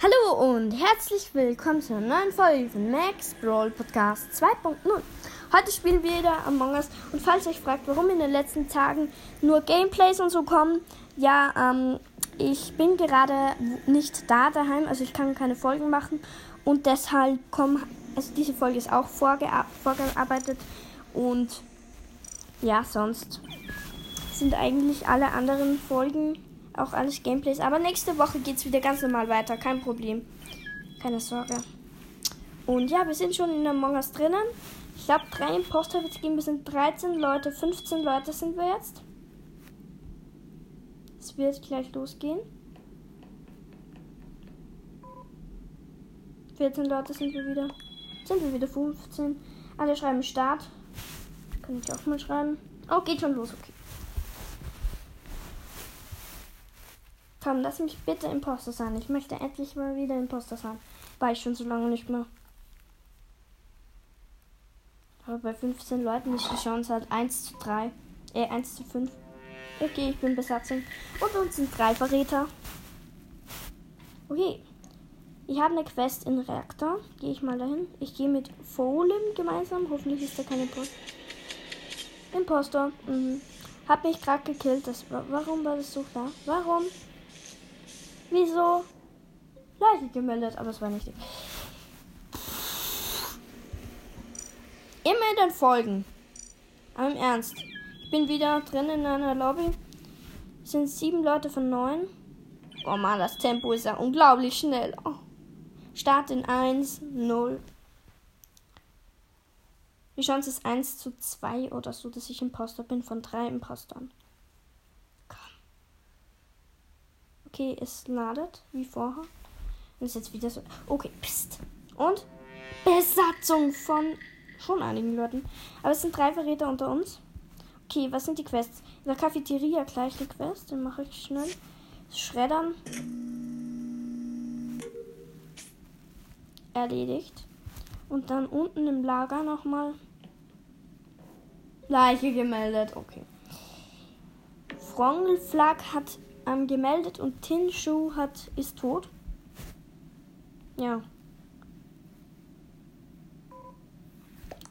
Hallo und herzlich willkommen zu einer neuen Folge von Max Brawl Podcast 2.0. Heute spielen wir wieder Among Us und falls ihr euch fragt, warum in den letzten Tagen nur Gameplays und so kommen, ja, ähm, ich bin gerade nicht da daheim, also ich kann keine Folgen machen und deshalb kommen, also diese Folge ist auch vorgearbeitet und ja, sonst sind eigentlich alle anderen Folgen auch alles Gameplays. Aber nächste Woche geht es wieder ganz normal weiter. Kein Problem. Keine Sorge. Und ja, wir sind schon in der Us drinnen. Ich glaube, drei Imposter wird es geben. Wir sind 13 Leute, 15 Leute sind wir jetzt. Es wird gleich losgehen. 14 Leute sind wir wieder. Sind wir wieder 15. Alle schreiben Start. Kann ich auch mal schreiben. Oh, geht schon los, okay. Komm, lass mich bitte Imposter sein. Ich möchte endlich mal wieder Imposter sein. War ich schon so lange nicht mehr. Aber bei 15 Leuten ist die Chance halt 1 zu 3. Äh, 1 zu 5. Okay, ich bin Besatzung. Und uns sind drei Verräter. Okay. Ich habe eine Quest in Reaktor. Gehe ich mal dahin. Ich gehe mit Folim gemeinsam. Hoffentlich ist da kein Imposter. Imposter. Mhm. Hab mich gerade gekillt. Das, warum war das so klar? Warum? Wieso? Leiche gemeldet, aber es war nicht. Immer den Folgen. Aber im Ernst. Ich bin wieder drin in einer Lobby. Es sind sieben Leute von neun. Oh man, das Tempo ist ja unglaublich schnell. Oh. Start in 1, 0. Die Chance ist 1 zu 2 oder so, dass ich Imposter bin von drei Impostern. Okay, es ladet wie vorher. Und ist jetzt wieder so. Okay, Psst. Und Besatzung von schon einigen Leuten. Aber es sind drei Verräter unter uns. Okay, was sind die Quests? In der Cafeteria gleich die Quest. Den mache ich schnell. Schreddern. Erledigt. Und dann unten im Lager nochmal Leiche gemeldet. Okay. Frongelflag hat ähm, gemeldet und Tinshu hat ist tot. Ja.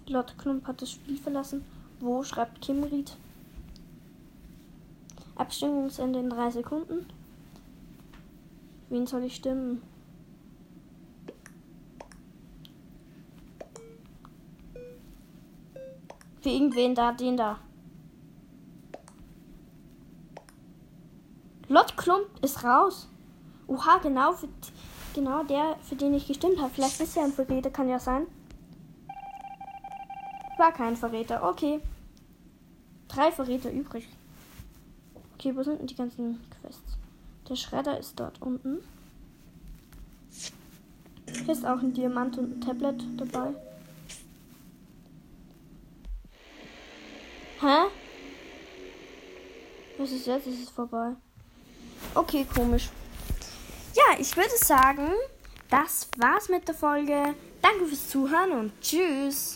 Lotte Klump hat das Spiel verlassen. Wo schreibt Kimried? Abstimmungsende in drei Sekunden. Wen soll ich stimmen? Für irgendwen da, den da. Lot Klump ist raus. Oha, genau, für, genau der, für den ich gestimmt habe. Vielleicht ist er ein Verräter, kann ja sein. War kein Verräter, okay. Drei Verräter übrig. Okay, wo sind denn die ganzen Quests? Der Schredder ist dort unten. Hier ist auch ein Diamant und ein Tablet dabei. Hä? Was ist jetzt? Es ist vorbei. Okay, komisch. Ja, ich würde sagen, das war's mit der Folge. Danke fürs Zuhören und tschüss.